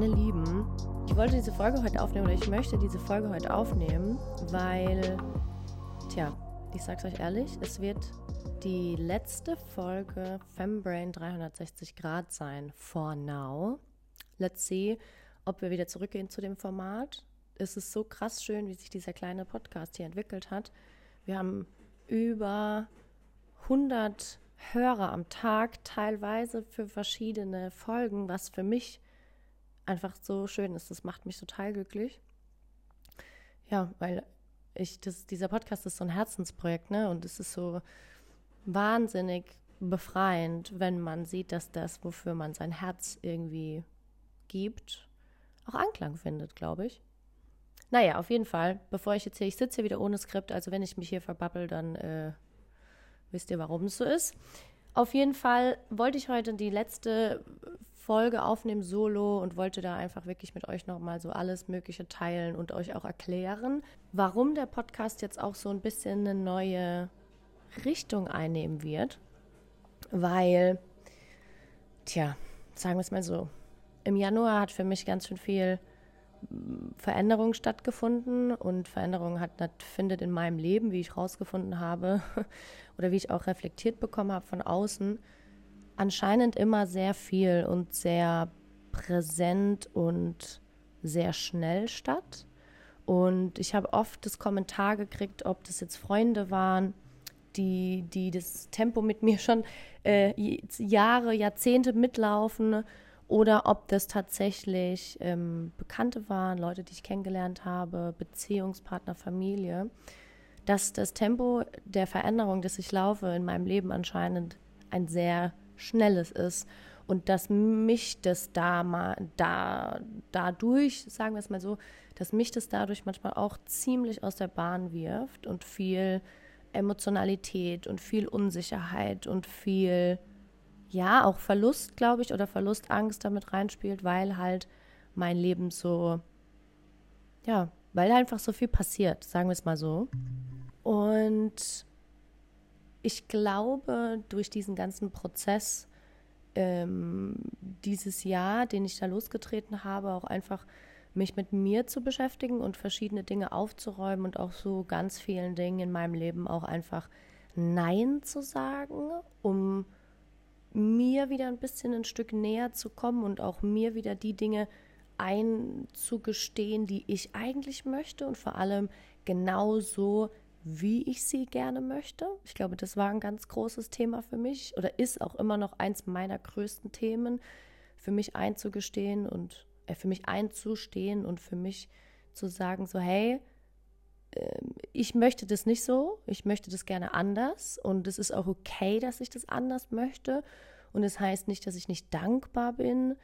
Meine Lieben, ich wollte diese Folge heute aufnehmen oder ich möchte diese Folge heute aufnehmen, weil, tja, ich sag's euch ehrlich, es wird die letzte Folge Fembrain 360 Grad sein, for now. Let's see, ob wir wieder zurückgehen zu dem Format. Es ist so krass schön, wie sich dieser kleine Podcast hier entwickelt hat. Wir haben über 100 Hörer am Tag, teilweise für verschiedene Folgen, was für mich einfach so schön ist. Das macht mich total glücklich. Ja, weil ich, das, dieser Podcast ist so ein Herzensprojekt, ne? Und es ist so wahnsinnig befreiend, wenn man sieht, dass das, wofür man sein Herz irgendwie gibt, auch Anklang findet, glaube ich. Naja, auf jeden Fall, bevor ich jetzt hier, ich sitze hier wieder ohne Skript, also wenn ich mich hier verbabbel, dann äh, wisst ihr, warum es so ist. Auf jeden Fall wollte ich heute die letzte Folge aufnehmen, solo, und wollte da einfach wirklich mit euch nochmal so alles Mögliche teilen und euch auch erklären, warum der Podcast jetzt auch so ein bisschen eine neue Richtung einnehmen wird. Weil, tja, sagen wir es mal so, im Januar hat für mich ganz schön viel Veränderung stattgefunden und Veränderung hat, hat, findet in meinem Leben, wie ich herausgefunden habe oder wie ich auch reflektiert bekommen habe von außen, anscheinend immer sehr viel und sehr präsent und sehr schnell statt. Und ich habe oft das Kommentar gekriegt, ob das jetzt Freunde waren, die, die das Tempo mit mir schon äh, Jahre, Jahrzehnte mitlaufen oder ob das tatsächlich ähm, Bekannte waren, Leute, die ich kennengelernt habe, Beziehungspartner, Familie, dass das Tempo der Veränderung, das ich laufe in meinem Leben anscheinend ein sehr schnelles ist und dass mich das da mal da dadurch, sagen wir es mal so, dass mich das dadurch manchmal auch ziemlich aus der Bahn wirft und viel Emotionalität und viel Unsicherheit und viel ja, auch Verlust, glaube ich, oder Verlustangst damit reinspielt, weil halt mein Leben so, ja, weil einfach so viel passiert, sagen wir es mal so. Und ich glaube, durch diesen ganzen Prozess ähm, dieses Jahr, den ich da losgetreten habe, auch einfach mich mit mir zu beschäftigen und verschiedene Dinge aufzuräumen und auch so ganz vielen Dingen in meinem Leben auch einfach Nein zu sagen, um mir wieder ein bisschen ein Stück näher zu kommen und auch mir wieder die Dinge einzugestehen, die ich eigentlich möchte und vor allem genau so, wie ich sie gerne möchte. Ich glaube, das war ein ganz großes Thema für mich oder ist auch immer noch eins meiner größten Themen, für mich einzugestehen und äh, für mich einzustehen und für mich zu sagen, so hey, ähm, ich möchte das nicht so, ich möchte das gerne anders und es ist auch okay, dass ich das anders möchte und es das heißt nicht, dass ich nicht dankbar bin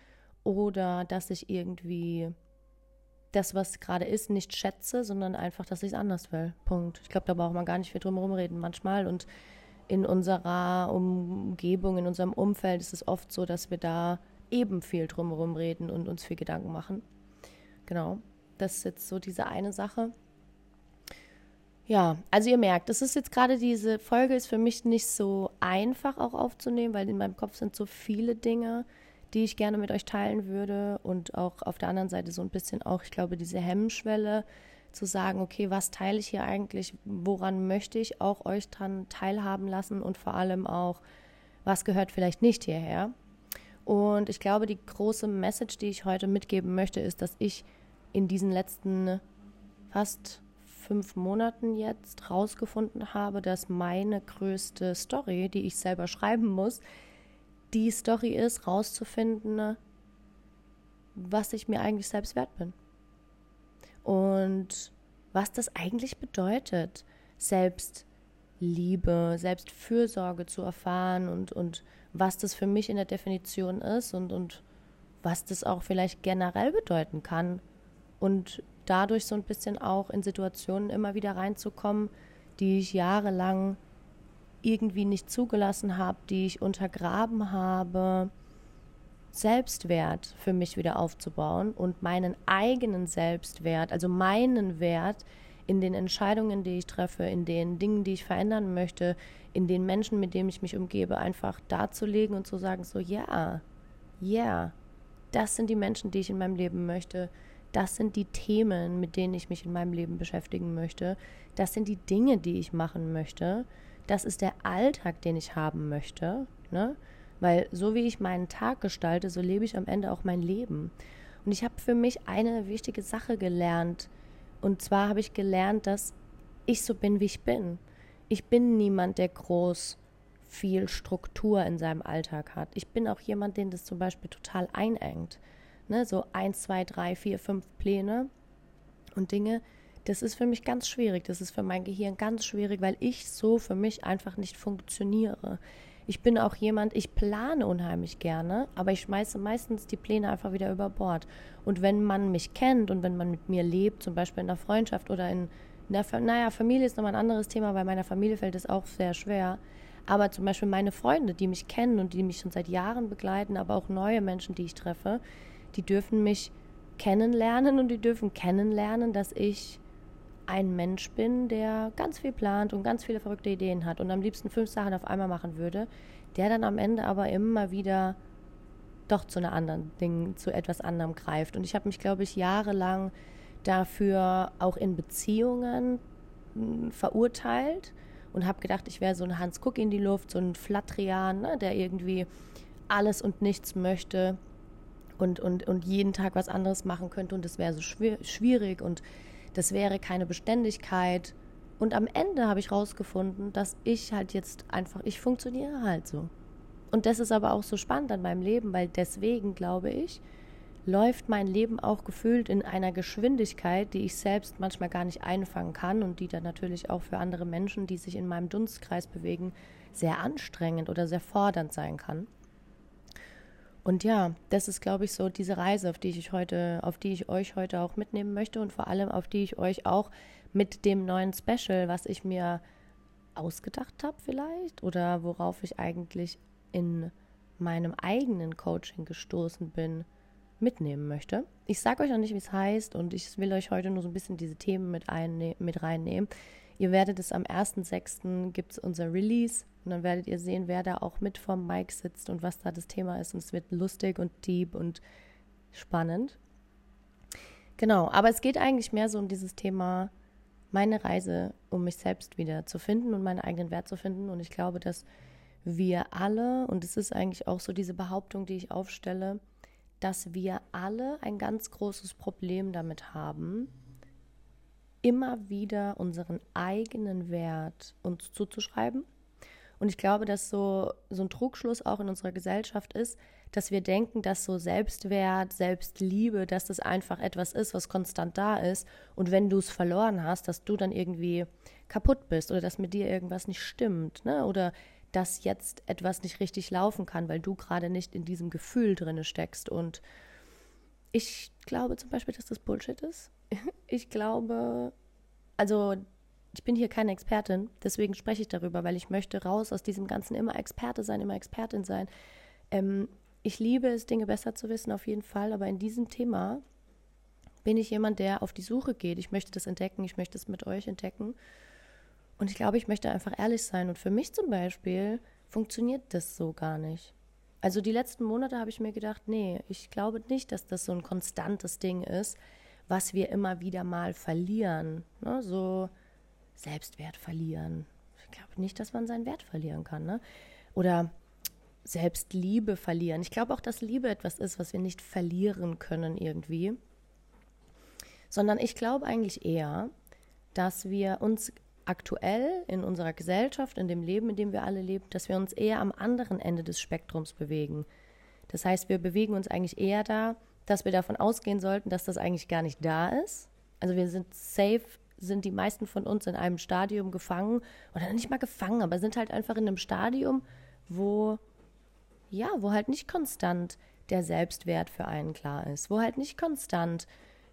oder dass ich irgendwie das, was gerade ist, nicht schätze, sondern einfach, dass ich es anders will. Punkt. Ich glaube, da braucht man gar nicht viel drum herum reden manchmal und in unserer Umgebung, in unserem Umfeld ist es oft so, dass wir da eben viel drumherum reden und uns viel Gedanken machen. Genau. Das ist jetzt so diese eine Sache. Ja, also ihr merkt, das ist jetzt gerade diese Folge ist für mich nicht so einfach auch aufzunehmen, weil in meinem Kopf sind so viele Dinge, die ich gerne mit euch teilen würde und auch auf der anderen Seite so ein bisschen auch, ich glaube, diese Hemmschwelle zu sagen, okay, was teile ich hier eigentlich, woran möchte ich auch euch dran teilhaben lassen und vor allem auch, was gehört vielleicht nicht hierher. Und ich glaube, die große Message, die ich heute mitgeben möchte, ist, dass ich in diesen letzten fast fünf Monaten jetzt rausgefunden habe, dass meine größte Story, die ich selber schreiben muss, die Story ist, rauszufinden, was ich mir eigentlich selbst wert bin. Und was das eigentlich bedeutet, Selbstliebe, Selbstfürsorge zu erfahren und, und was das für mich in der Definition ist und, und was das auch vielleicht generell bedeuten kann und dadurch so ein bisschen auch in Situationen immer wieder reinzukommen, die ich jahrelang irgendwie nicht zugelassen habe, die ich untergraben habe, Selbstwert für mich wieder aufzubauen und meinen eigenen Selbstwert, also meinen Wert in den Entscheidungen, die ich treffe, in den Dingen, die ich verändern möchte, in den Menschen, mit denen ich mich umgebe, einfach darzulegen und zu sagen, so ja, ja, yeah, das sind die Menschen, die ich in meinem Leben möchte. Das sind die Themen, mit denen ich mich in meinem Leben beschäftigen möchte. Das sind die Dinge, die ich machen möchte. Das ist der Alltag, den ich haben möchte. Ne? Weil so wie ich meinen Tag gestalte, so lebe ich am Ende auch mein Leben. Und ich habe für mich eine wichtige Sache gelernt. Und zwar habe ich gelernt, dass ich so bin, wie ich bin. Ich bin niemand, der groß viel Struktur in seinem Alltag hat. Ich bin auch jemand, den das zum Beispiel total einengt. Ne, so eins, zwei, drei, vier, fünf Pläne und Dinge. Das ist für mich ganz schwierig. Das ist für mein Gehirn ganz schwierig, weil ich so für mich einfach nicht funktioniere. Ich bin auch jemand, ich plane unheimlich gerne, aber ich schmeiße meistens die Pläne einfach wieder über Bord. Und wenn man mich kennt und wenn man mit mir lebt, zum Beispiel in der Freundschaft oder in, in der, naja, Familie ist nochmal ein anderes Thema, weil meiner Familie fällt es auch sehr schwer. Aber zum Beispiel meine Freunde, die mich kennen und die mich schon seit Jahren begleiten, aber auch neue Menschen, die ich treffe, die dürfen mich kennenlernen und die dürfen kennenlernen, dass ich ein Mensch bin, der ganz viel plant und ganz viele verrückte Ideen hat und am liebsten fünf Sachen auf einmal machen würde, der dann am Ende aber immer wieder doch zu einer anderen Ding, zu etwas anderem greift. Und ich habe mich, glaube ich, jahrelang dafür auch in Beziehungen hm, verurteilt und habe gedacht, ich wäre so ein Hans Kuck in die Luft, so ein Flatrian, ne, der irgendwie alles und nichts möchte und, und, und jeden Tag was anderes machen könnte und das wäre so schwierig und das wäre keine Beständigkeit. Und am Ende habe ich rausgefunden, dass ich halt jetzt einfach, ich funktioniere halt so. Und das ist aber auch so spannend an meinem Leben, weil deswegen glaube ich, läuft mein Leben auch gefühlt in einer Geschwindigkeit, die ich selbst manchmal gar nicht einfangen kann und die dann natürlich auch für andere Menschen, die sich in meinem Dunstkreis bewegen, sehr anstrengend oder sehr fordernd sein kann. Und ja, das ist, glaube ich, so diese Reise, auf die ich heute, auf die ich euch heute auch mitnehmen möchte und vor allem auf die ich euch auch mit dem neuen Special, was ich mir ausgedacht habe vielleicht oder worauf ich eigentlich in meinem eigenen Coaching gestoßen bin, mitnehmen möchte. Ich sage euch noch nicht, wie es heißt und ich will euch heute nur so ein bisschen diese Themen mit, mit reinnehmen. Ihr werdet es am 1.6. gibt es unser Release und dann werdet ihr sehen, wer da auch mit vom Mic sitzt und was da das Thema ist. Und es wird lustig und deep und spannend. Genau, aber es geht eigentlich mehr so um dieses Thema, meine Reise, um mich selbst wieder zu finden und meinen eigenen Wert zu finden. Und ich glaube, dass wir alle, und es ist eigentlich auch so diese Behauptung, die ich aufstelle, dass wir alle ein ganz großes Problem damit haben, immer wieder unseren eigenen Wert uns zuzuschreiben. Und ich glaube, dass so, so ein Trugschluss auch in unserer Gesellschaft ist, dass wir denken, dass so Selbstwert, Selbstliebe, dass das einfach etwas ist, was konstant da ist. Und wenn du es verloren hast, dass du dann irgendwie kaputt bist oder dass mit dir irgendwas nicht stimmt, ne? Oder dass jetzt etwas nicht richtig laufen kann, weil du gerade nicht in diesem Gefühl drinne steckst. Und ich glaube zum Beispiel, dass das Bullshit ist. Ich glaube, also ich bin hier keine Expertin, deswegen spreche ich darüber, weil ich möchte raus aus diesem ganzen immer Experte sein, immer Expertin sein. Ähm, ich liebe es, Dinge besser zu wissen, auf jeden Fall, aber in diesem Thema bin ich jemand, der auf die Suche geht. Ich möchte das entdecken, ich möchte es mit euch entdecken. Und ich glaube, ich möchte einfach ehrlich sein. Und für mich zum Beispiel funktioniert das so gar nicht. Also die letzten Monate habe ich mir gedacht, nee, ich glaube nicht, dass das so ein konstantes Ding ist, was wir immer wieder mal verlieren. Ne? So Selbstwert verlieren. Ich glaube nicht, dass man seinen Wert verlieren kann. Ne? Oder Selbstliebe verlieren. Ich glaube auch, dass Liebe etwas ist, was wir nicht verlieren können irgendwie. Sondern ich glaube eigentlich eher, dass wir uns aktuell in unserer Gesellschaft, in dem Leben, in dem wir alle leben, dass wir uns eher am anderen Ende des Spektrums bewegen. Das heißt, wir bewegen uns eigentlich eher da, dass wir davon ausgehen sollten, dass das eigentlich gar nicht da ist. Also wir sind safe, sind die meisten von uns in einem Stadium gefangen, oder nicht mal gefangen, aber sind halt einfach in einem Stadium, wo, ja, wo halt nicht konstant der Selbstwert für einen klar ist, wo halt nicht konstant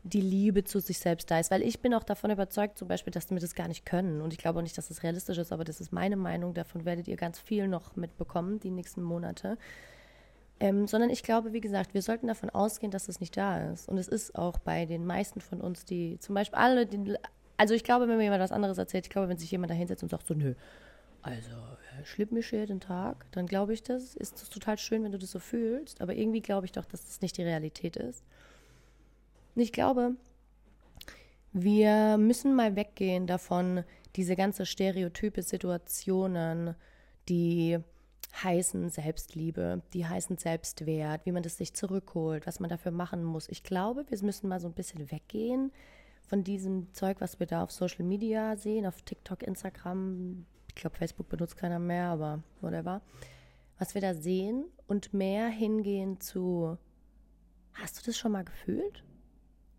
die Liebe zu sich selbst da ist. Weil ich bin auch davon überzeugt, zum Beispiel, dass wir das gar nicht können. Und ich glaube auch nicht, dass das realistisch ist, aber das ist meine Meinung. Davon werdet ihr ganz viel noch mitbekommen, die nächsten Monate. Ähm, sondern ich glaube, wie gesagt, wir sollten davon ausgehen, dass es nicht da ist. Und es ist auch bei den meisten von uns, die zum Beispiel alle, den, also ich glaube, wenn mir jemand was anderes erzählt, ich glaube, wenn sich jemand da hinsetzt und sagt so, nö, also ich schlipp mich jeden Tag, dann glaube ich das, ist das total schön, wenn du das so fühlst, aber irgendwie glaube ich doch, dass das nicht die Realität ist. Und ich glaube, wir müssen mal weggehen davon, diese ganze stereotype Situationen, die heißen Selbstliebe, die heißen Selbstwert, wie man das sich zurückholt, was man dafür machen muss. Ich glaube, wir müssen mal so ein bisschen weggehen von diesem Zeug, was wir da auf Social Media sehen, auf TikTok, Instagram, ich glaube, Facebook benutzt keiner mehr, aber whatever. Was wir da sehen und mehr hingehen zu, hast du das schon mal gefühlt?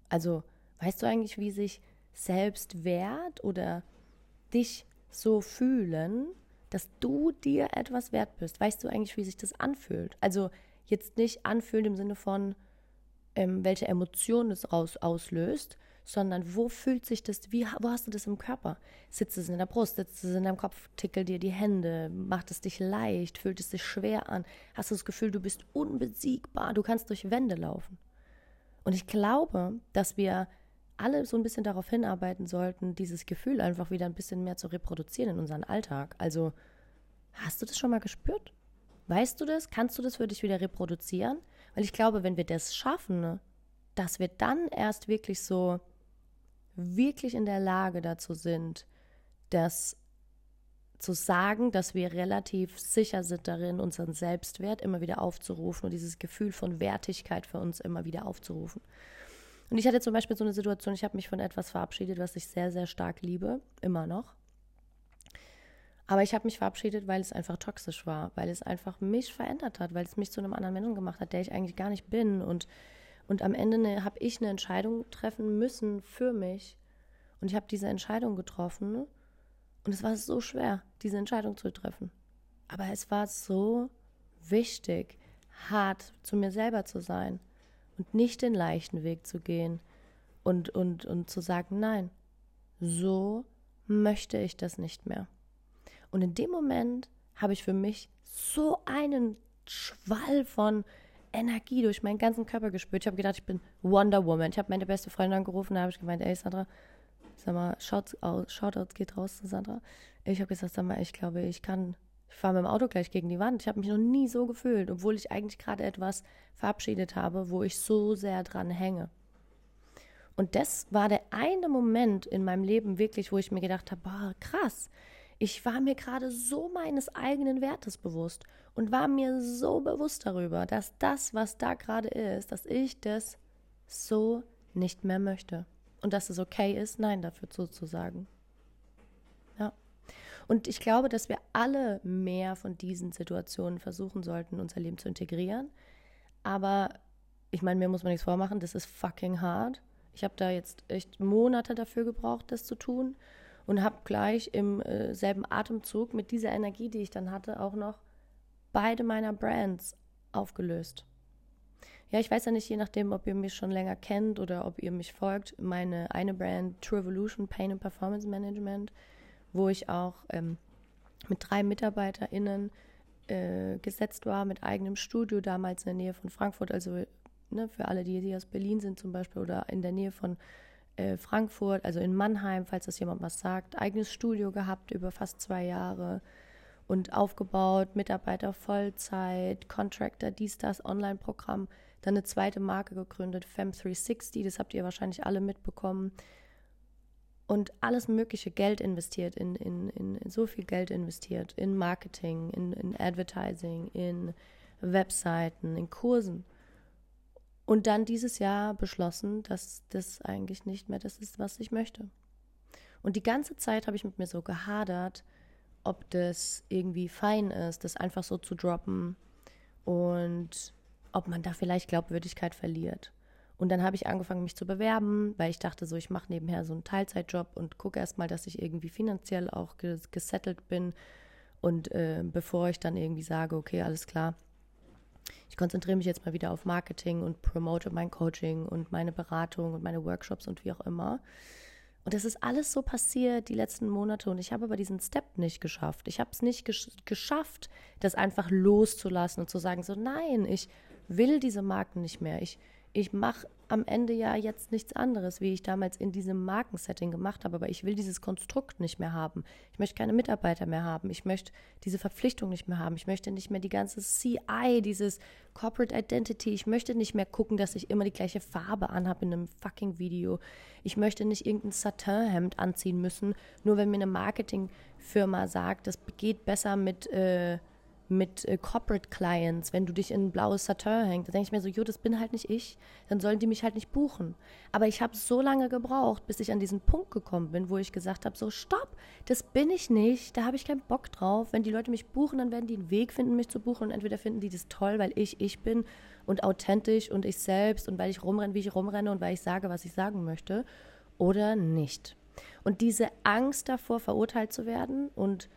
Also, weißt du eigentlich, wie sich Selbstwert oder dich so fühlen, dass du dir etwas wert bist? Weißt du eigentlich, wie sich das anfühlt? Also, jetzt nicht anfühlt im Sinne von, ähm, welche Emotionen es raus auslöst, sondern wo fühlt sich das, wie, wo hast du das im Körper? Sitzt es in der Brust, sitzt es in deinem Kopf, tickelt dir die Hände, macht es dich leicht, fühlt es sich schwer an, hast du das Gefühl, du bist unbesiegbar, du kannst durch Wände laufen. Und ich glaube, dass wir alle so ein bisschen darauf hinarbeiten sollten, dieses Gefühl einfach wieder ein bisschen mehr zu reproduzieren in unseren Alltag. Also, hast du das schon mal gespürt? Weißt du das? Kannst du das für dich wieder reproduzieren? Weil ich glaube, wenn wir das schaffen, ne, dass wir dann erst wirklich so wirklich in der Lage dazu sind, das zu sagen, dass wir relativ sicher sind darin, unseren Selbstwert immer wieder aufzurufen und dieses Gefühl von Wertigkeit für uns immer wieder aufzurufen. Und ich hatte zum Beispiel so eine Situation, ich habe mich von etwas verabschiedet, was ich sehr, sehr stark liebe, immer noch. Aber ich habe mich verabschiedet, weil es einfach toxisch war, weil es einfach mich verändert hat, weil es mich zu einem anderen Menschen gemacht hat, der ich eigentlich gar nicht bin. Und und am Ende ne, habe ich eine Entscheidung treffen müssen für mich. Und ich habe diese Entscheidung getroffen. Und es war so schwer, diese Entscheidung zu treffen. Aber es war so wichtig, hart zu mir selber zu sein und nicht den leichten Weg zu gehen und, und, und zu sagen, nein, so möchte ich das nicht mehr. Und in dem Moment habe ich für mich so einen Schwall von Energie durch meinen ganzen Körper gespürt. Ich habe gedacht, ich bin Wonder Woman. Ich habe meine beste Freundin angerufen, da habe ich gemeint, ey Sandra, sag mal, Shout aus, Shoutout geht raus zu Sandra. Ich habe gesagt, sag mal, ich glaube, ich kann, ich fahre mit dem Auto gleich gegen die Wand. Ich habe mich noch nie so gefühlt, obwohl ich eigentlich gerade etwas verabschiedet habe, wo ich so sehr dran hänge. Und das war der eine Moment in meinem Leben wirklich, wo ich mir gedacht habe, boah, krass, ich war mir gerade so meines eigenen Wertes bewusst und war mir so bewusst darüber, dass das, was da gerade ist, dass ich das so nicht mehr möchte. Und dass es okay ist, Nein dafür zuzusagen. Und ich glaube, dass wir alle mehr von diesen Situationen versuchen sollten, unser Leben zu integrieren. Aber ich meine, mir muss man nichts vormachen, das ist fucking hard. Ich habe da jetzt echt Monate dafür gebraucht, das zu tun und habe gleich im äh, selben Atemzug mit dieser Energie, die ich dann hatte, auch noch beide meiner Brands aufgelöst. Ja, ich weiß ja nicht, je nachdem, ob ihr mich schon länger kennt oder ob ihr mich folgt, meine eine Brand True Evolution Pain and Performance Management, wo ich auch ähm, mit drei MitarbeiterInnen äh, gesetzt war, mit eigenem Studio, damals in der Nähe von Frankfurt, also ne, für alle, die, die aus Berlin sind zum Beispiel oder in der Nähe von äh, Frankfurt, also in Mannheim, falls das jemand was sagt, eigenes Studio gehabt über fast zwei Jahre und aufgebaut, Mitarbeiter Vollzeit, Contractor, dies, das, Online-Programm, dann eine zweite Marke gegründet, Fem360, das habt ihr wahrscheinlich alle mitbekommen. Und alles mögliche Geld investiert, in, in, in, in so viel Geld investiert, in Marketing, in, in Advertising, in Webseiten, in Kursen. Und dann dieses Jahr beschlossen, dass das eigentlich nicht mehr das ist, was ich möchte. Und die ganze Zeit habe ich mit mir so gehadert, ob das irgendwie fein ist, das einfach so zu droppen und ob man da vielleicht Glaubwürdigkeit verliert. Und dann habe ich angefangen, mich zu bewerben, weil ich dachte so, ich mache nebenher so einen Teilzeitjob und gucke erstmal, dass ich irgendwie finanziell auch gesettelt bin. Und äh, bevor ich dann irgendwie sage, okay, alles klar, ich konzentriere mich jetzt mal wieder auf Marketing und promote mein Coaching und meine Beratung und meine Workshops und wie auch immer. Und das ist alles so passiert die letzten Monate und ich habe aber diesen Step nicht geschafft. Ich habe es nicht gesch geschafft, das einfach loszulassen und zu sagen, so nein, ich will diese Marken nicht mehr. Ich, ich mache am Ende ja jetzt nichts anderes, wie ich damals in diesem Markensetting gemacht habe. Aber ich will dieses Konstrukt nicht mehr haben. Ich möchte keine Mitarbeiter mehr haben. Ich möchte diese Verpflichtung nicht mehr haben. Ich möchte nicht mehr die ganze CI, dieses Corporate Identity. Ich möchte nicht mehr gucken, dass ich immer die gleiche Farbe anhabe in einem fucking Video. Ich möchte nicht irgendein Satin-Hemd anziehen müssen, nur wenn mir eine Marketingfirma sagt, das geht besser mit. Äh, mit äh, Corporate Clients, wenn du dich in ein blaues Satin hängst, da denke ich mir so, jo, das bin halt nicht ich, dann sollen die mich halt nicht buchen. Aber ich habe so lange gebraucht, bis ich an diesen Punkt gekommen bin, wo ich gesagt habe, so stopp, das bin ich nicht, da habe ich keinen Bock drauf. Wenn die Leute mich buchen, dann werden die einen Weg finden, mich zu buchen und entweder finden die das toll, weil ich ich bin und authentisch und ich selbst und weil ich rumrenne, wie ich rumrenne und weil ich sage, was ich sagen möchte oder nicht. Und diese Angst davor, verurteilt zu werden und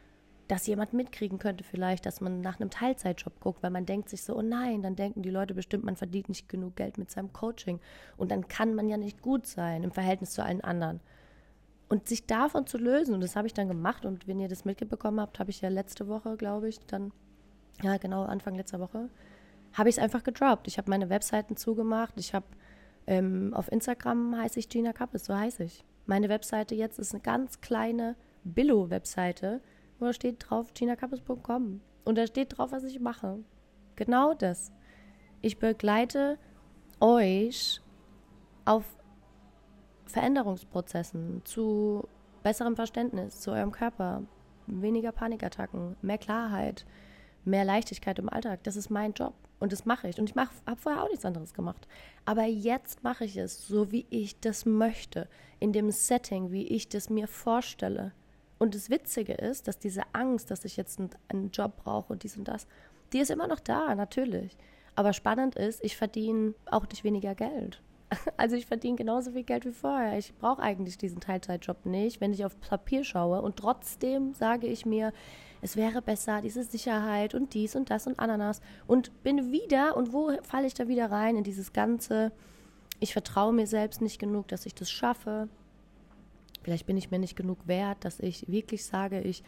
dass jemand mitkriegen könnte vielleicht, dass man nach einem Teilzeitjob guckt, weil man denkt sich so, oh nein, dann denken die Leute bestimmt, man verdient nicht genug Geld mit seinem Coaching und dann kann man ja nicht gut sein im Verhältnis zu allen anderen. Und sich davon zu lösen, und das habe ich dann gemacht und wenn ihr das mitbekommen habt, habe ich ja letzte Woche, glaube ich, dann, ja genau, Anfang letzter Woche, habe ich es einfach gedroppt. Ich habe meine Webseiten zugemacht, ich habe ähm, auf Instagram heiße ich Gina Kappes, so heiße ich. Meine Webseite jetzt ist eine ganz kleine Billo-Webseite, wo steht drauf ginakappes.com. Und da steht drauf, was ich mache. Genau das. Ich begleite euch auf Veränderungsprozessen zu besserem Verständnis zu eurem Körper, weniger Panikattacken, mehr Klarheit, mehr Leichtigkeit im Alltag. Das ist mein Job und das mache ich. Und ich habe vorher auch nichts anderes gemacht. Aber jetzt mache ich es so, wie ich das möchte, in dem Setting, wie ich das mir vorstelle. Und das Witzige ist, dass diese Angst, dass ich jetzt einen, Job brauche und dies und das, die ist immer noch da, natürlich. Aber spannend ist, ich verdiene auch nicht weniger Geld. Also ich verdiene genauso viel Geld wie vorher. Ich brauche eigentlich diesen Teilzeitjob nicht, wenn ich auf Papier schaue. Und trotzdem sage ich mir, es wäre besser, diese Sicherheit und dies und das und Ananas. Und bin wieder, und wo falle ich da wieder rein in dieses Ganze, ich vertraue mir selbst nicht genug, dass ich das schaffe. Vielleicht bin ich mir nicht genug wert, dass ich wirklich sage, ich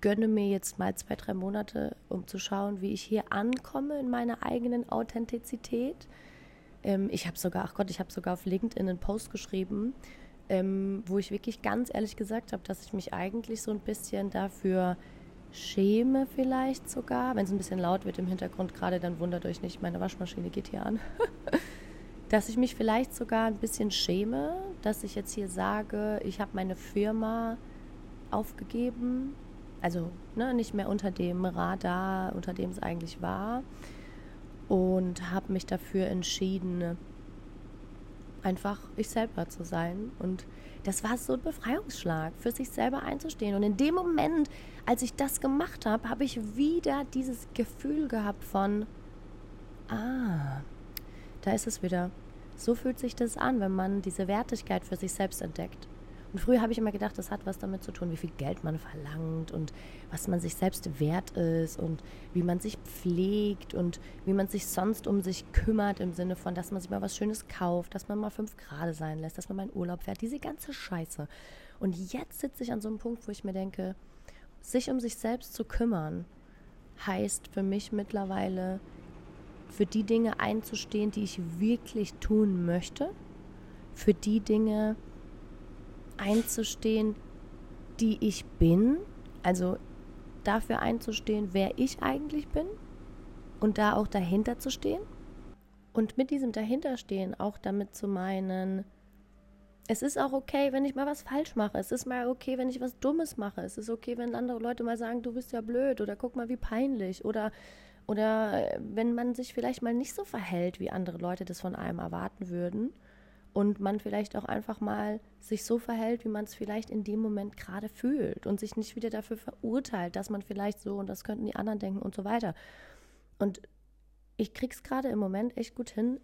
gönne mir jetzt mal zwei, drei Monate, um zu schauen, wie ich hier ankomme in meiner eigenen Authentizität. Ähm, ich habe sogar, ach Gott, ich habe sogar auf LinkedIn einen Post geschrieben, ähm, wo ich wirklich ganz ehrlich gesagt habe, dass ich mich eigentlich so ein bisschen dafür schäme vielleicht sogar. Wenn es ein bisschen laut wird im Hintergrund gerade, dann wundert euch nicht, meine Waschmaschine geht hier an. dass ich mich vielleicht sogar ein bisschen schäme, dass ich jetzt hier sage, ich habe meine Firma aufgegeben, also ne, nicht mehr unter dem Radar, unter dem es eigentlich war, und habe mich dafür entschieden, einfach ich selber zu sein. Und das war so ein Befreiungsschlag, für sich selber einzustehen. Und in dem Moment, als ich das gemacht habe, habe ich wieder dieses Gefühl gehabt von, ah, da ist es wieder. So fühlt sich das an, wenn man diese Wertigkeit für sich selbst entdeckt. Und früher habe ich immer gedacht, das hat was damit zu tun, wie viel Geld man verlangt und was man sich selbst wert ist und wie man sich pflegt und wie man sich sonst um sich kümmert im Sinne von, dass man sich mal was Schönes kauft, dass man mal fünf Grade sein lässt, dass man mal in Urlaub fährt, diese ganze Scheiße. Und jetzt sitze ich an so einem Punkt, wo ich mir denke, sich um sich selbst zu kümmern, heißt für mich mittlerweile für die Dinge einzustehen, die ich wirklich tun möchte, für die Dinge einzustehen, die ich bin, also dafür einzustehen, wer ich eigentlich bin und da auch dahinter zu stehen und mit diesem dahinterstehen auch damit zu meinen, es ist auch okay, wenn ich mal was falsch mache. Es ist mal okay, wenn ich was Dummes mache. Es ist okay, wenn andere Leute mal sagen, du bist ja blöd oder guck mal, wie peinlich oder oder äh, wenn man sich vielleicht mal nicht so verhält, wie andere Leute das von einem erwarten würden. Und man vielleicht auch einfach mal sich so verhält, wie man es vielleicht in dem Moment gerade fühlt und sich nicht wieder dafür verurteilt, dass man vielleicht so und das könnten die anderen denken und so weiter. Und ich krieg's gerade im Moment echt gut hin,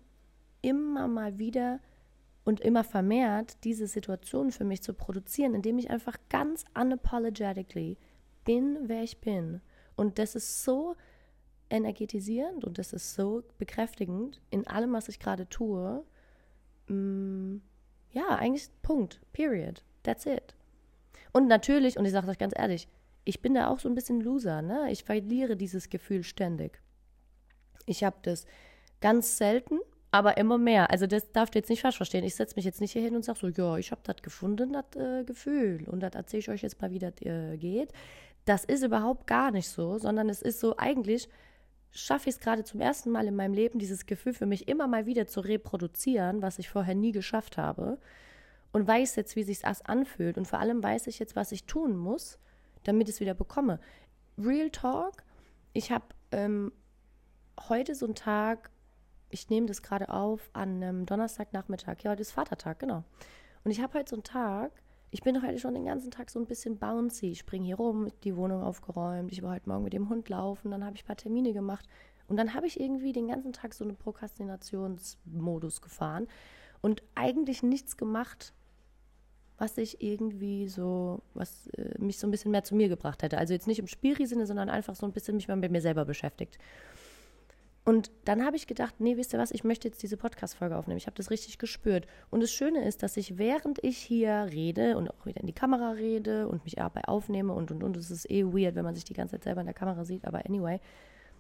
immer mal wieder und immer vermehrt diese Situation für mich zu produzieren, indem ich einfach ganz unapologetically bin, wer ich bin. Und das ist so energetisierend und das ist so bekräftigend in allem, was ich gerade tue. Mm, ja, eigentlich Punkt. Period. That's it. Und natürlich, und ich sage euch ganz ehrlich, ich bin da auch so ein bisschen Loser, ne? Ich verliere dieses Gefühl ständig. Ich habe das ganz selten, aber immer mehr. Also das darf ihr jetzt nicht falsch verstehen. Ich setze mich jetzt nicht hier hin und sage so, ja, ich habe das gefunden, das äh, Gefühl. Und das erzähle ich euch jetzt mal, wie das äh, geht. Das ist überhaupt gar nicht so, sondern es ist so, eigentlich schaffe ich es gerade zum ersten Mal in meinem Leben, dieses Gefühl für mich immer mal wieder zu reproduzieren, was ich vorher nie geschafft habe. Und weiß jetzt, wie sich das anfühlt. Und vor allem weiß ich jetzt, was ich tun muss, damit ich es wieder bekomme. Real Talk, ich habe ähm, heute so einen Tag, ich nehme das gerade auf an einem Donnerstagnachmittag. Ja, heute ist Vatertag, genau. Und ich habe heute so einen Tag, ich bin heute schon den ganzen Tag so ein bisschen bouncy. Ich springe hier rum, die Wohnung aufgeräumt. Ich war heute Morgen mit dem Hund laufen, dann habe ich ein paar Termine gemacht. Und dann habe ich irgendwie den ganzen Tag so einen Prokrastinationsmodus gefahren und eigentlich nichts gemacht, was ich irgendwie so, was äh, mich so ein bisschen mehr zu mir gebracht hätte. Also jetzt nicht im Spielri-Sinne, sondern einfach so ein bisschen mich mal mit mir selber beschäftigt. Und dann habe ich gedacht, nee, wisst ihr was, ich möchte jetzt diese Podcast-Folge aufnehmen. Ich habe das richtig gespürt. Und das Schöne ist, dass ich, während ich hier rede und auch wieder in die Kamera rede und mich dabei aufnehme und und und, es ist eh weird, wenn man sich die ganze Zeit selber in der Kamera sieht, aber anyway,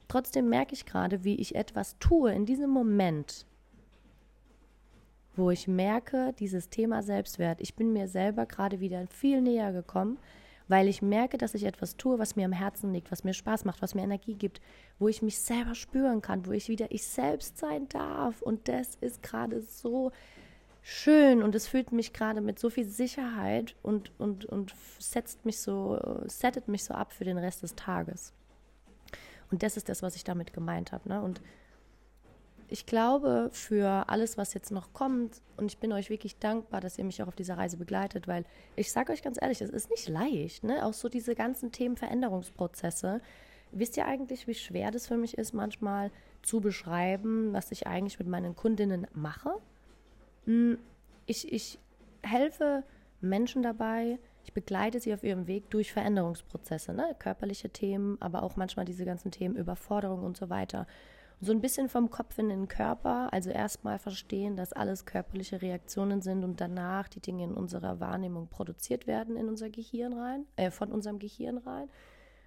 trotzdem merke ich gerade, wie ich etwas tue in diesem Moment, wo ich merke, dieses Thema Selbstwert, ich bin mir selber gerade wieder viel näher gekommen weil ich merke, dass ich etwas tue, was mir am Herzen liegt, was mir Spaß macht, was mir Energie gibt, wo ich mich selber spüren kann, wo ich wieder ich selbst sein darf. Und das ist gerade so schön und es fühlt mich gerade mit so viel Sicherheit und, und, und setzt mich so, settet mich so ab für den Rest des Tages. Und das ist das, was ich damit gemeint habe. Ne? Und ich glaube, für alles, was jetzt noch kommt, und ich bin euch wirklich dankbar, dass ihr mich auch auf dieser Reise begleitet, weil ich sage euch ganz ehrlich, es ist nicht leicht, ne? Auch so diese ganzen Themen Veränderungsprozesse. Wisst ihr eigentlich, wie schwer das für mich ist, manchmal zu beschreiben, was ich eigentlich mit meinen Kundinnen mache? Hm, ich, ich helfe Menschen dabei, ich begleite sie auf ihrem Weg durch Veränderungsprozesse, ne? körperliche Themen, aber auch manchmal diese ganzen Themen Überforderung und so weiter so ein bisschen vom Kopf in den Körper. Also erstmal verstehen, dass alles körperliche Reaktionen sind und danach die Dinge in unserer Wahrnehmung produziert werden in unser Gehirn rein, äh, von unserem Gehirn rein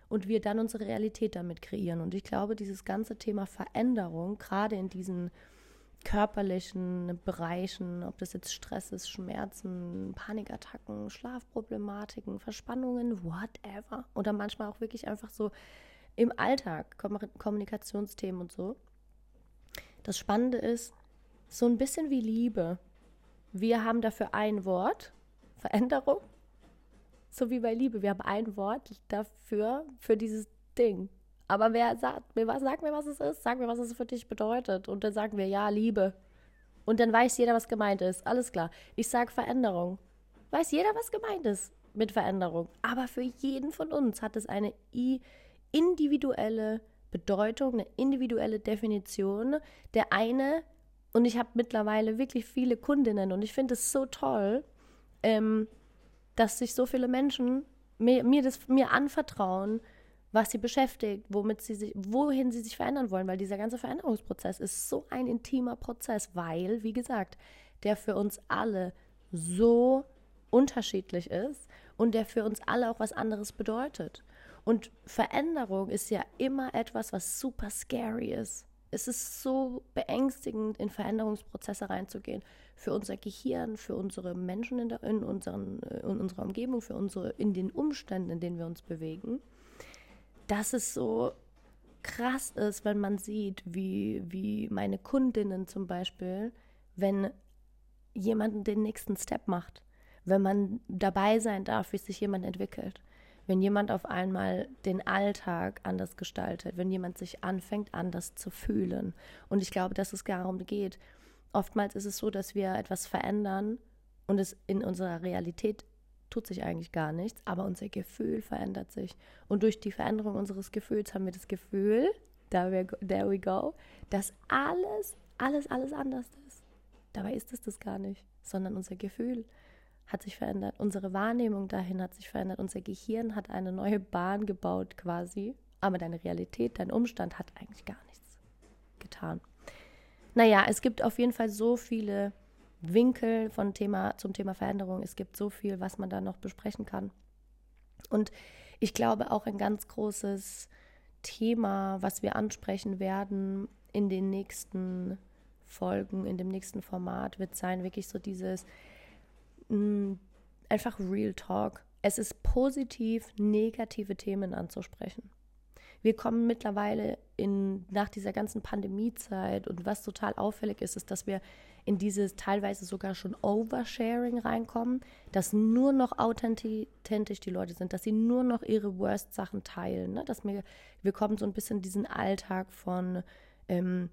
und wir dann unsere Realität damit kreieren. Und ich glaube, dieses ganze Thema Veränderung, gerade in diesen körperlichen Bereichen, ob das jetzt Stress ist, Schmerzen, Panikattacken, Schlafproblematiken, Verspannungen, whatever. Oder manchmal auch wirklich einfach so im Alltag, Kommunikationsthemen und so. Das Spannende ist, so ein bisschen wie Liebe. Wir haben dafür ein Wort, Veränderung, so wie bei Liebe. Wir haben ein Wort dafür, für dieses Ding. Aber wer sagt mir was, sag mir, was es ist, sag mir, was es für dich bedeutet. Und dann sagen wir, ja, Liebe. Und dann weiß jeder, was gemeint ist. Alles klar. Ich sage Veränderung. Weiß jeder, was gemeint ist mit Veränderung. Aber für jeden von uns hat es eine I individuelle Bedeutung, eine individuelle Definition. Der eine, und ich habe mittlerweile wirklich viele Kundinnen und ich finde es so toll, ähm, dass sich so viele Menschen mir, mir, das, mir anvertrauen, was sie beschäftigt, womit sie sich, wohin sie sich verändern wollen, weil dieser ganze Veränderungsprozess ist so ein intimer Prozess, weil, wie gesagt, der für uns alle so unterschiedlich ist und der für uns alle auch was anderes bedeutet. Und Veränderung ist ja immer etwas, was super scary ist. Es ist so beängstigend, in Veränderungsprozesse reinzugehen. Für unser Gehirn, für unsere Menschen in, der, in, unseren, äh, in unserer Umgebung, für unsere, in den Umständen, in denen wir uns bewegen. Dass es so krass ist, wenn man sieht, wie, wie meine Kundinnen zum Beispiel, wenn jemand den nächsten Step macht, wenn man dabei sein darf, wie sich jemand entwickelt wenn jemand auf einmal den Alltag anders gestaltet, wenn jemand sich anfängt, anders zu fühlen. Und ich glaube, dass es darum geht. Oftmals ist es so, dass wir etwas verändern und es in unserer Realität tut sich eigentlich gar nichts, aber unser Gefühl verändert sich. Und durch die Veränderung unseres Gefühls haben wir das Gefühl, there we go, dass alles, alles, alles anders ist. Dabei ist es das gar nicht, sondern unser Gefühl hat sich verändert, unsere Wahrnehmung dahin hat sich verändert, unser Gehirn hat eine neue Bahn gebaut quasi, aber deine Realität, dein Umstand hat eigentlich gar nichts getan. Naja, es gibt auf jeden Fall so viele Winkel von Thema, zum Thema Veränderung. Es gibt so viel, was man da noch besprechen kann. Und ich glaube auch ein ganz großes Thema, was wir ansprechen werden in den nächsten Folgen in dem nächsten Format wird sein, wirklich so dieses mh, mm, einfach Real Talk. Es ist positiv, negative Themen anzusprechen. Wir kommen mittlerweile in, nach dieser ganzen Pandemiezeit und was total auffällig ist, ist, dass wir in dieses teilweise sogar schon Oversharing reinkommen, dass nur noch authentisch die Leute sind, dass sie nur noch ihre Worst-Sachen teilen. Ne? Dass wir, wir kommen so ein bisschen in diesen Alltag von ähm,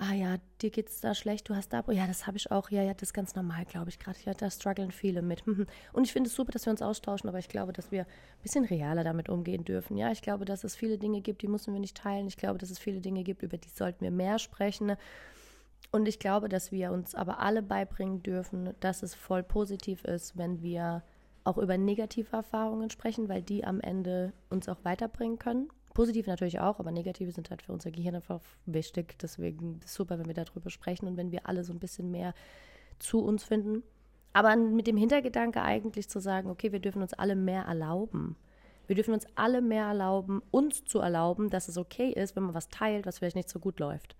ah ja, dir geht's da schlecht, du hast da, ja, das habe ich auch, ja, ja, das ist ganz normal, glaube ich, gerade, ja, da strugglen viele mit. Mhm. Und ich finde es super, dass wir uns austauschen, aber ich glaube, dass wir ein bisschen realer damit umgehen dürfen. Ja, ich glaube, dass es viele Dinge gibt, die müssen wir nicht teilen. Ich glaube, dass es viele Dinge gibt, über die sollten wir mehr sprechen. Und ich glaube, dass wir uns aber alle beibringen dürfen, dass es voll positiv ist, wenn wir auch über negative Erfahrungen sprechen, weil die am Ende uns auch weiterbringen können. Positive natürlich auch, aber negative sind halt für unser Gehirn einfach wichtig. Deswegen ist es super, wenn wir darüber sprechen und wenn wir alle so ein bisschen mehr zu uns finden. Aber mit dem Hintergedanke eigentlich zu sagen, okay, wir dürfen uns alle mehr erlauben. Wir dürfen uns alle mehr erlauben, uns zu erlauben, dass es okay ist, wenn man was teilt, was vielleicht nicht so gut läuft.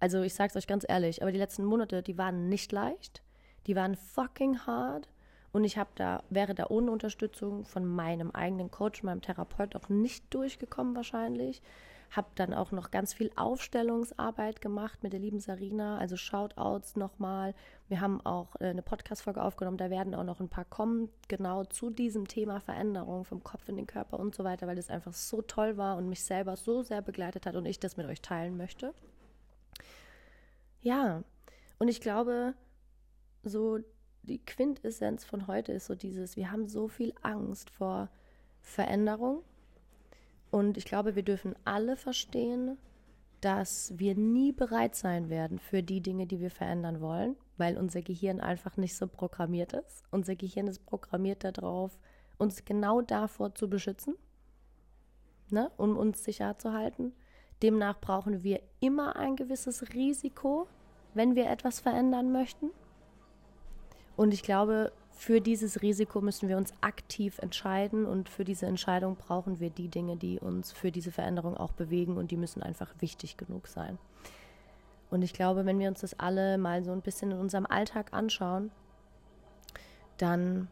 Also ich sage es euch ganz ehrlich, aber die letzten Monate, die waren nicht leicht. Die waren fucking hard. Und ich habe da, wäre da ohne Unterstützung von meinem eigenen Coach, meinem Therapeut auch nicht durchgekommen wahrscheinlich. Habe dann auch noch ganz viel Aufstellungsarbeit gemacht mit der lieben Sarina, also Shoutouts nochmal. Wir haben auch äh, eine Podcast-Folge aufgenommen, da werden auch noch ein paar kommen, genau zu diesem Thema Veränderung vom Kopf in den Körper und so weiter, weil das einfach so toll war und mich selber so sehr begleitet hat und ich das mit euch teilen möchte. Ja, und ich glaube, so die Quintessenz von heute ist so dieses, wir haben so viel Angst vor Veränderung. Und ich glaube, wir dürfen alle verstehen, dass wir nie bereit sein werden für die Dinge, die wir verändern wollen, weil unser Gehirn einfach nicht so programmiert ist. Unser Gehirn ist programmiert darauf, uns genau davor zu beschützen, ne, um uns sicher zu halten. Demnach brauchen wir immer ein gewisses Risiko, wenn wir etwas verändern möchten. Und ich glaube, für dieses Risiko müssen wir uns aktiv entscheiden und für diese Entscheidung brauchen wir die Dinge, die uns für diese Veränderung auch bewegen und die müssen einfach wichtig genug sein. Und ich glaube, wenn wir uns das alle mal so ein bisschen in unserem Alltag anschauen, dann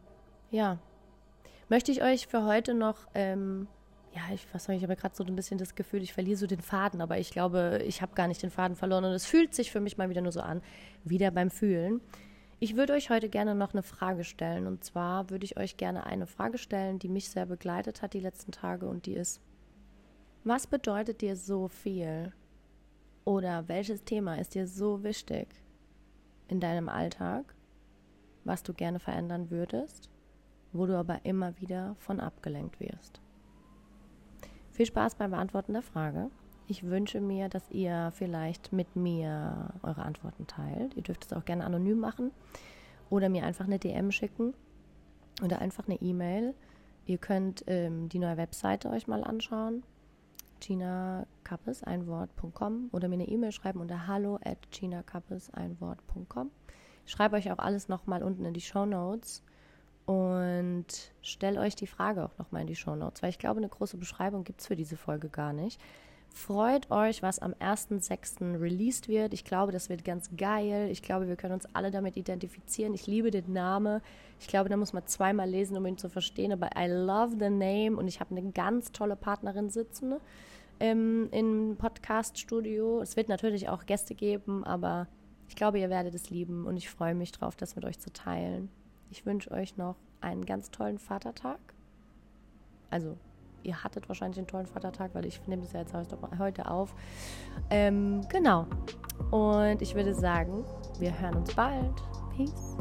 ja, möchte ich euch für heute noch, ähm, ja, ich weiß nicht, ich habe gerade so ein bisschen das Gefühl, ich verliere so den Faden, aber ich glaube, ich habe gar nicht den Faden verloren und es fühlt sich für mich mal wieder nur so an, wieder beim Fühlen. Ich würde euch heute gerne noch eine Frage stellen. Und zwar würde ich euch gerne eine Frage stellen, die mich sehr begleitet hat die letzten Tage. Und die ist, was bedeutet dir so viel? Oder welches Thema ist dir so wichtig in deinem Alltag, was du gerne verändern würdest, wo du aber immer wieder von abgelenkt wirst? Viel Spaß beim Beantworten der Frage. Ich wünsche mir, dass ihr vielleicht mit mir eure Antworten teilt. Ihr dürft es auch gerne anonym machen oder mir einfach eine DM schicken oder einfach eine E-Mail. Ihr könnt ähm, die neue Webseite euch mal anschauen. ginakappes, oder mir eine E-Mail schreiben unter hallo at ginakappes, Ich schreibe euch auch alles nochmal unten in die Show Notes und stelle euch die Frage auch nochmal in die Show Notes, weil ich glaube, eine große Beschreibung gibt es für diese Folge gar nicht. Freut euch, was am 1.6. released wird. Ich glaube, das wird ganz geil. Ich glaube, wir können uns alle damit identifizieren. Ich liebe den Namen. Ich glaube, da muss man zweimal lesen, um ihn zu verstehen. Aber I love the name und ich habe eine ganz tolle Partnerin sitzen ähm, im Podcast-Studio. Es wird natürlich auch Gäste geben, aber ich glaube, ihr werdet es lieben und ich freue mich drauf, das mit euch zu teilen. Ich wünsche euch noch einen ganz tollen Vatertag. Also ihr hattet wahrscheinlich einen tollen Vatertag, weil ich nehme das ja jetzt heute auf. Ähm, genau. Und ich würde sagen, wir hören uns bald. Peace.